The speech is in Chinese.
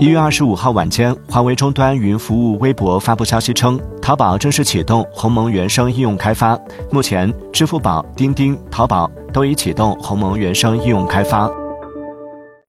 一月二十五号晚间华为终端云服务微博发布消息称淘宝正式启动鸿蒙原生应用开发。目前支付宝钉钉淘宝都已启动鸿蒙原生应用开发。